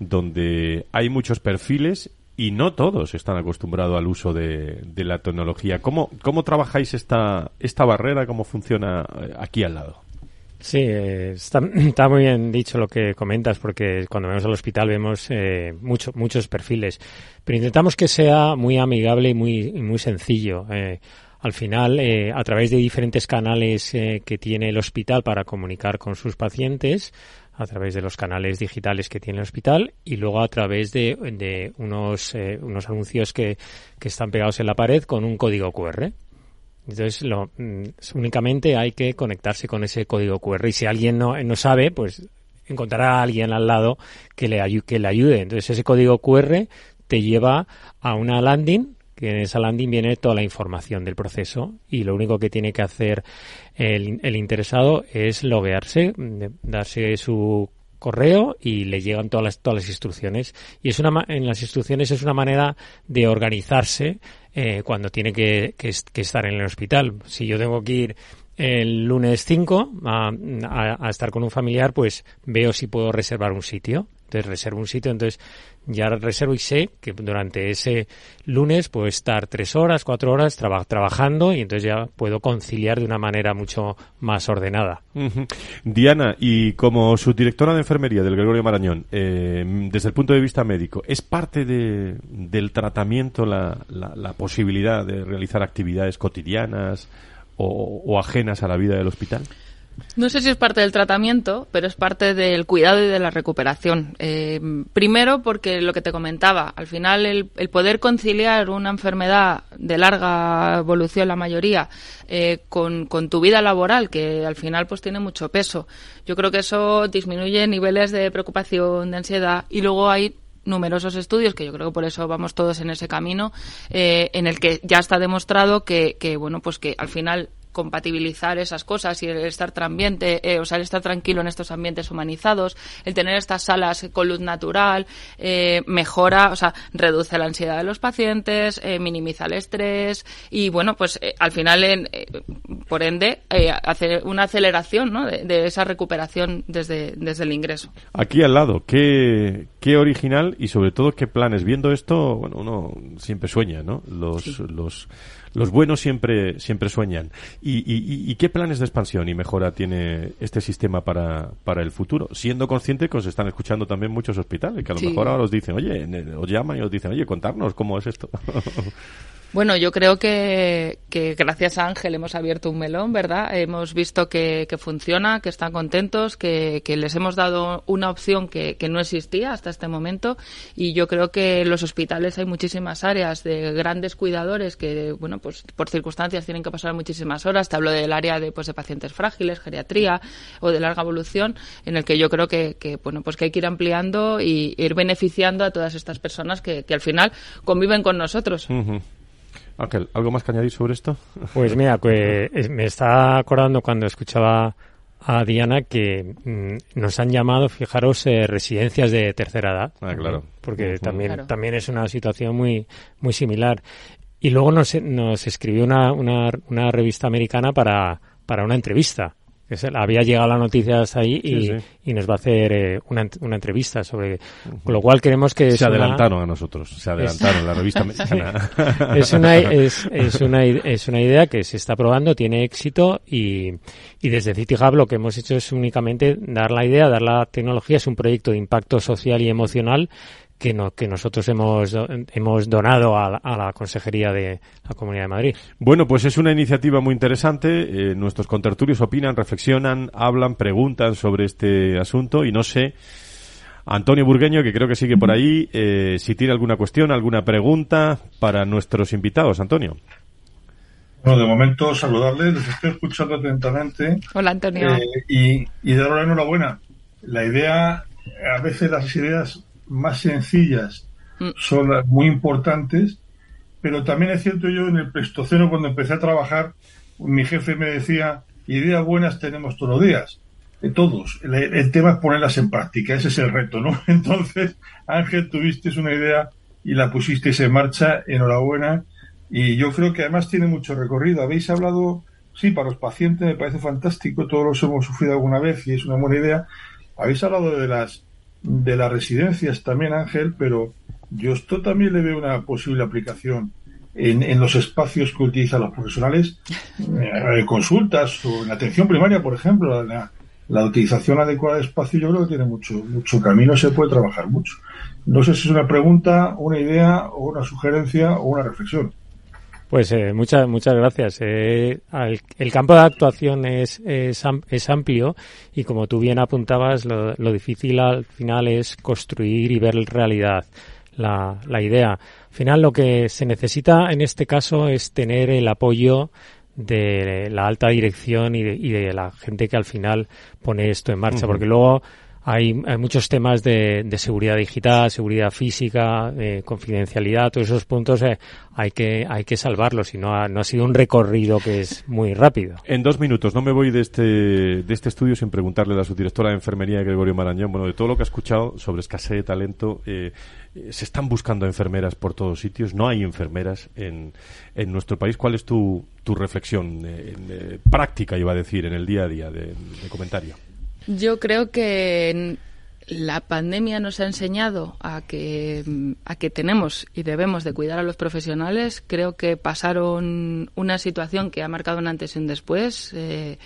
donde hay muchos perfiles y no todos están acostumbrados al uso de, de la tecnología. ¿Cómo, ¿Cómo trabajáis esta, esta barrera? ¿Cómo funciona aquí al lado? Sí, eh, está, muy bien dicho lo que comentas, porque cuando vamos al hospital vemos eh, mucho, muchos perfiles, pero intentamos que sea muy amigable y muy, muy sencillo. Eh, al final, eh, a través de diferentes canales eh, que tiene el hospital para comunicar con sus pacientes, a través de los canales digitales que tiene el hospital y luego a través de, de unos, eh, unos anuncios que, que están pegados en la pared con un código QR. Entonces, lo, únicamente hay que conectarse con ese código QR y si alguien no, no sabe, pues encontrará a alguien al lado que le, que le ayude. Entonces, ese código QR te lleva a una landing que en esa landing viene toda la información del proceso y lo único que tiene que hacer el, el interesado es loguearse, darse su correo y le llegan todas las, todas las instrucciones. Y es una, en las instrucciones es una manera de organizarse eh, cuando tiene que, estar en el hospital. Si yo tengo que ir el lunes 5 a, a, estar con un familiar, pues veo si puedo reservar un sitio. Entonces reservo un sitio, entonces ya reservo y sé que durante ese lunes puedo estar tres horas, cuatro horas trabajando y entonces ya puedo conciliar de una manera mucho más ordenada. Diana, y como subdirectora de enfermería del Gregorio Marañón, eh, desde el punto de vista médico, ¿es parte de, del tratamiento la, la, posibilidad de realizar actividades cotidianas o ajenas a la vida del hospital? No sé si es parte del tratamiento, pero es parte del cuidado y de la recuperación. Eh, primero, porque lo que te comentaba, al final el, poder conciliar una enfermedad de larga evolución, la mayoría, eh, con, tu vida laboral, que al final pues tiene mucho peso. Yo creo que eso disminuye niveles de preocupación, de ansiedad, y luego hay numerosos estudios, que yo creo que por eso vamos todos en ese camino, eh, en el que ya está demostrado que, que, bueno, pues que al final compatibilizar esas cosas y el estar ambiente, eh, o sea, el estar tranquilo en estos ambientes humanizados, el tener estas salas con luz natural, eh, mejora, o sea, reduce la ansiedad de los pacientes, eh, minimiza el estrés y, bueno, pues al final, en, por ende, hace una aceleración ¿no? de, esa recuperación desde, desde el ingreso. Aquí al lado, qué, qué original y sobre todo qué planes. Viendo esto, bueno, uno siempre sueña, ¿no? Los, los los buenos siempre, siempre sueñan. ¿Y, y, y qué planes de expansión y mejora tiene este sistema para, para el futuro? Siendo consciente que os están escuchando también muchos hospitales, que a lo mejor ahora os dicen, oye, os llaman y os dicen, oye, contarnos cómo es esto. Bueno, yo creo que, gracias a Ángel hemos abierto un melón, ¿verdad? Hemos visto que, funciona, que están contentos, que, les hemos dado una opción que, no existía hasta este momento y yo creo que en los hospitales hay muchísimas áreas de grandes cuidadores que, bueno, pues por circunstancias tienen que pasar muchísimas horas. Te hablo del área de, pues, de pacientes frágiles, geriatría o de larga evolución, en el que yo creo que, que bueno, pues que hay que ir ampliando y ir beneficiando a todas estas personas que al final conviven con nosotros. Ángel, ¿algo más que añadir sobre esto? Pues mira, me está acordando cuando escuchaba a Diana que mm, nos han llamado, fijaros, eh, residencias de tercera edad. Ah, claro. Porque también, también es una situación muy, muy similar. Y luego nos, nos escribió una, una, una revista americana para, para una entrevista había llegado la noticia hasta ahí y, nos va a hacer eh, una, una, entrevista sobre con lo cual queremos que se adelantaron a nosotros se adelantaron la revista americana es una es, es, una es una idea que se está probando tiene éxito y, y desde City Hub lo que hemos hecho es únicamente dar la idea dar la tecnología es un proyecto de impacto social y emocional que, no, que nosotros hemos, hemos donado a la, Consejería de la Comunidad de Madrid. Bueno, pues es una iniciativa muy interesante. Eh, nuestros contertulios opinan, reflexionan, hablan, preguntan sobre este asunto y no sé. Antonio Burgueño, que creo que sigue por ahí, eh, si tiene alguna cuestión, alguna pregunta para nuestros invitados. Antonio. Bueno, de momento saludarles, les estoy escuchando atentamente. Hola, Antonio. Eh, y, y darle la enhorabuena. La idea, a veces las ideas más sencillas mm. son las muy importantes, pero también es cierto yo en el Prestoceno cuando empecé a trabajar, mi jefe me decía, ideas buenas tenemos todos los días, de todos. El, tema es ponerlas en práctica, ese es el reto, ¿no? Entonces, Ángel, tuviste una idea y la pusisteis en marcha, enhorabuena, y yo creo que además tiene mucho recorrido. Habéis hablado, sí, para los pacientes me parece fantástico, todos los hemos sufrido alguna vez y es una buena idea. Habéis hablado de las de las residencias también, Ángel, pero yo esto también le veo una posible aplicación en, en los espacios que utilizan los profesionales, eh, consultas o en atención primaria, por ejemplo, la, la, utilización adecuada de espacio yo creo que tiene mucho, mucho camino, se puede trabajar mucho. No sé si es una pregunta, una idea o una sugerencia o una reflexión. Pues eh, muchas muchas gracias. Eh, el campo de actuación es, es, es, amplio y como tú bien apuntabas, lo, lo, difícil al final es construir y ver realidad la, la idea. Al final lo que se necesita en este caso es tener el apoyo de la alta dirección y de, y de la gente que al final pone esto en marcha, porque luego hay, hay muchos temas de, de, seguridad digital, seguridad física, de confidencialidad, todos esos puntos eh, hay que hay que salvarlos y no ha, no ha sido un recorrido que es muy rápido. En dos minutos, no me voy de este de este estudio sin preguntarle a la subdirectora de enfermería Gregorio Marañón, bueno, de todo lo que ha escuchado sobre escasez de talento, eh, se están buscando enfermeras por todos sitios, no hay enfermeras en, en nuestro país. ¿Cuál es tu, tu reflexión eh, eh, práctica, iba a decir, en el día a día de comentario? Yo creo que la pandemia nos ha enseñado a que, a que tenemos y debemos de cuidar a los profesionales. Creo que pasaron una situación que ha marcado un antes y un después. Eh,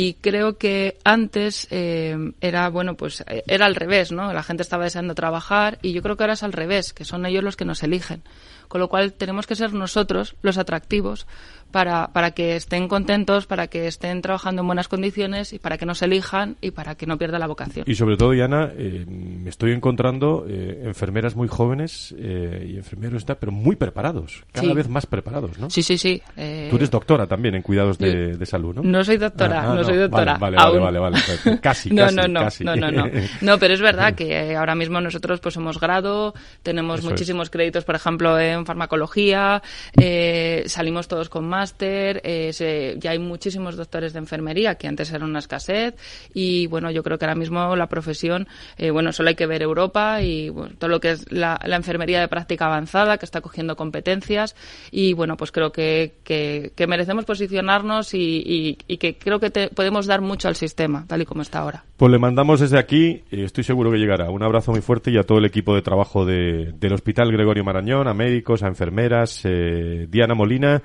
y creo que antes eh, era bueno pues era al revés no la gente estaba deseando trabajar y yo creo que ahora es al revés que son ellos los que nos eligen con lo cual tenemos que ser nosotros los atractivos para, para que estén contentos, para que estén trabajando en buenas condiciones y para que nos elijan y para que no pierda la vocación. Y sobre todo, Diana, eh, me estoy encontrando eh, enfermeras muy jóvenes eh, y enfermeros, pero muy preparados, cada Sí. vez más preparados, ¿no? Sí, sí, sí. eh, Tú eres doctora también en cuidados de, de salud, ¿no? No soy doctora, Ah, ah, no, soy doctora. Vale, vale, vale, vale, vale. Casi, no, casi, no, no, no, no, no. No, pero es verdad que eh, ahora mismo nosotros pues somos grado, tenemos muchísimos créditos, por ejemplo, en farmacología, eh, salimos todos con máster, eh, ya hay muchísimos doctores de enfermería que antes era una escasez y bueno, yo creo que ahora mismo la profesión, bueno, solo hay que ver Europa y bueno, todo lo que es la, enfermería de práctica avanzada que está cogiendo competencias y bueno, pues creo que, que, que merecemos posicionarnos y, y- y que creo que te- podemos dar mucho al sistema, tal y como está ahora. Pues le mandamos desde aquí, estoy seguro que llegará, un abrazo muy fuerte y a todo el equipo de trabajo de- del Hospital Gregorio Marañón, a médicos, a enfermeras, eh, Diana Molina.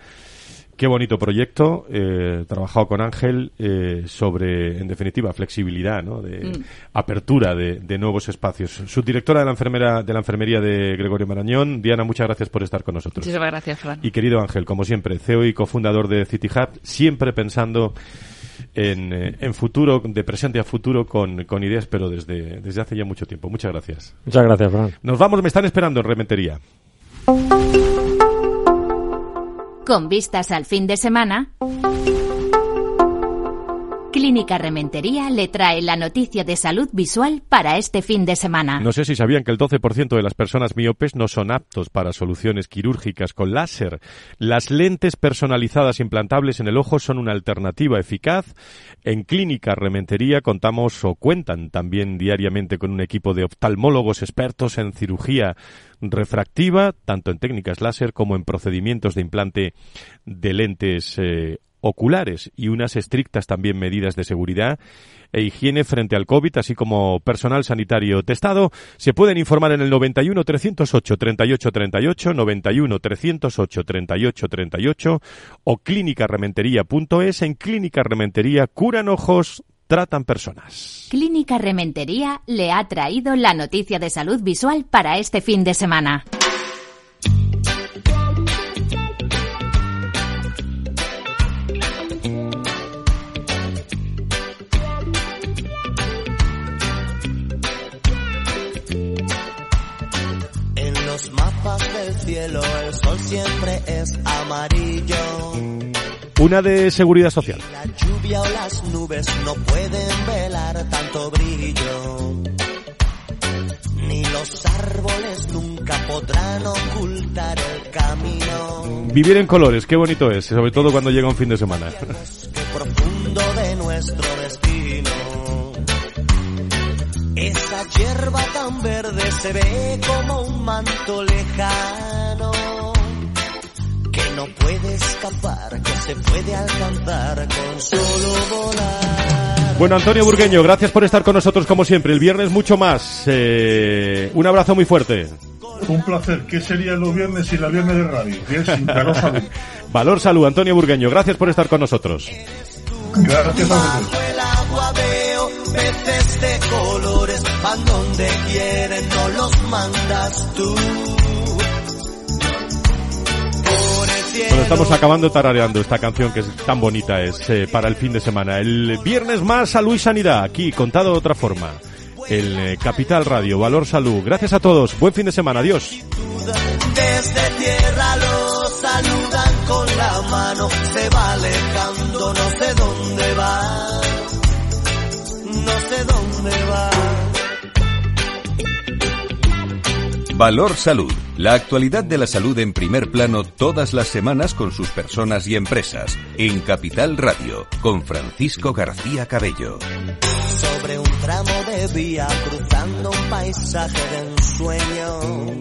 Qué bonito proyecto, eh, trabajado con Ángel eh, sobre, en definitiva, flexibilidad, ¿no? de Mm. apertura de, de nuevos espacios. Subdirectora de la enfermera de la enfermería de Gregorio Marañón, Diana, muchas gracias por estar con nosotros. Muchísimas gracias, Fran. Y querido Ángel, como siempre, CEO y cofundador de City Hub, siempre pensando en, eh, en futuro, de presente a futuro, con, con ideas, pero desde, desde hace ya mucho tiempo. Muchas gracias. Muchas gracias, Fran. Nos vamos, me están esperando en Rementería. Con vistas al fin de semana, Clínica Rementería le trae la noticia de salud visual para este fin de semana. No sé si sabían que el 12% de las personas miopes no son aptos para soluciones quirúrgicas con láser. Las lentes personalizadas implantables en el ojo son una alternativa eficaz. En Clínica Rementería contamos o cuentan también diariamente con un equipo de oftalmólogos expertos en cirugía refractiva, tanto en técnicas láser como en procedimientos de implante de lentes eh, oculares y unas estrictas también medidas de seguridad e higiene frente al COVID, así como personal sanitario testado. Se pueden informar en el 91 308 38 38, 91 308 38 38 o clínicarementería.es. En Clínica Rementería curan ojos, tratan personas. Clínica Rementería le ha traído la noticia de salud visual para este fin de semana. Cielo el sol siempre es amarillo. Una de seguridad social. La lluvia o las nubes no pueden velar tanto brillo. Ni los árboles nunca podrán ocultar el camino. Vivir en colores, qué bonito es, sobre todo cuando llega un fin de semana. profundo de nuestro Esa hierba tan verde se ve como un manto lejano que no puede escapar, que se puede alcanzar con solo volar. Bueno, Antonio Burgueño, gracias por estar con nosotros como siempre. El viernes mucho más. Eh, un abrazo muy fuerte. Un placer. ¿Qué sería los viernes sin la viernes de radio? Que es Valor Salud. Valor Salud, Antonio Burgueño, gracias por estar con nosotros. Gracias a vosotros. Donde quieren, no los mandas tú. Bueno, estamos acabando tarareando esta canción que es tan bonita, es eh, para el fin de semana. El viernes más Salud y Sanidad, aquí contado de otra forma. El eh, Capital Radio, Valor Salud. Gracias a todos, buen fin de semana, adiós. Desde tierra los saludan con la mano, se va alejando, no sé dónde va, no sé dónde va. Valor Salud, la actualidad de la salud en primer plano todas las semanas con sus personas y empresas, en Capital Radio, con Francisco García Cabello. Sobre un tramo de vía cruzando un paisaje de ensueño.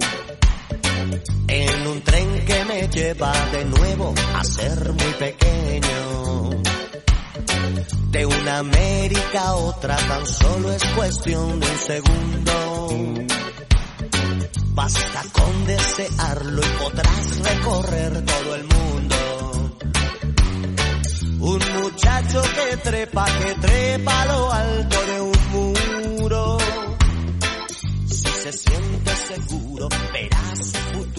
En un tren que me lleva de nuevo a ser muy pequeño. De una América a otra tan solo es cuestión de un segundo. Basta con desearlo y podrás recorrer todo el mundo. Un muchacho que trepa, que trepa lo alto de un muro. Si se siente seguro, verás su futuro